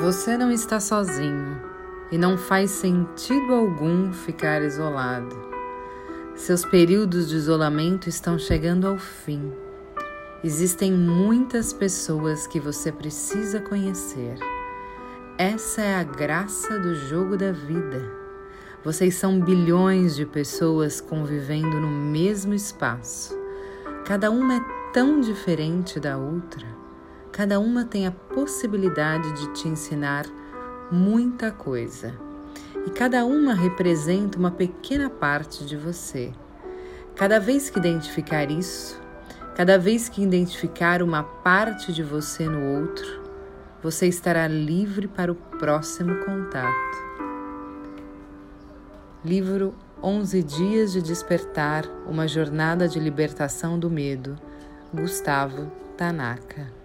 Você não está sozinho e não faz sentido algum ficar isolado. Seus períodos de isolamento estão chegando ao fim. Existem muitas pessoas que você precisa conhecer. Essa é a graça do jogo da vida. Vocês são bilhões de pessoas convivendo no mesmo espaço. Cada uma é tão diferente da outra. Cada uma tem a possibilidade de te ensinar muita coisa. E cada uma representa uma pequena parte de você. Cada vez que identificar isso, cada vez que identificar uma parte de você no outro, você estará livre para o próximo contato. Livro 11 Dias de Despertar Uma Jornada de Libertação do Medo, Gustavo Tanaka.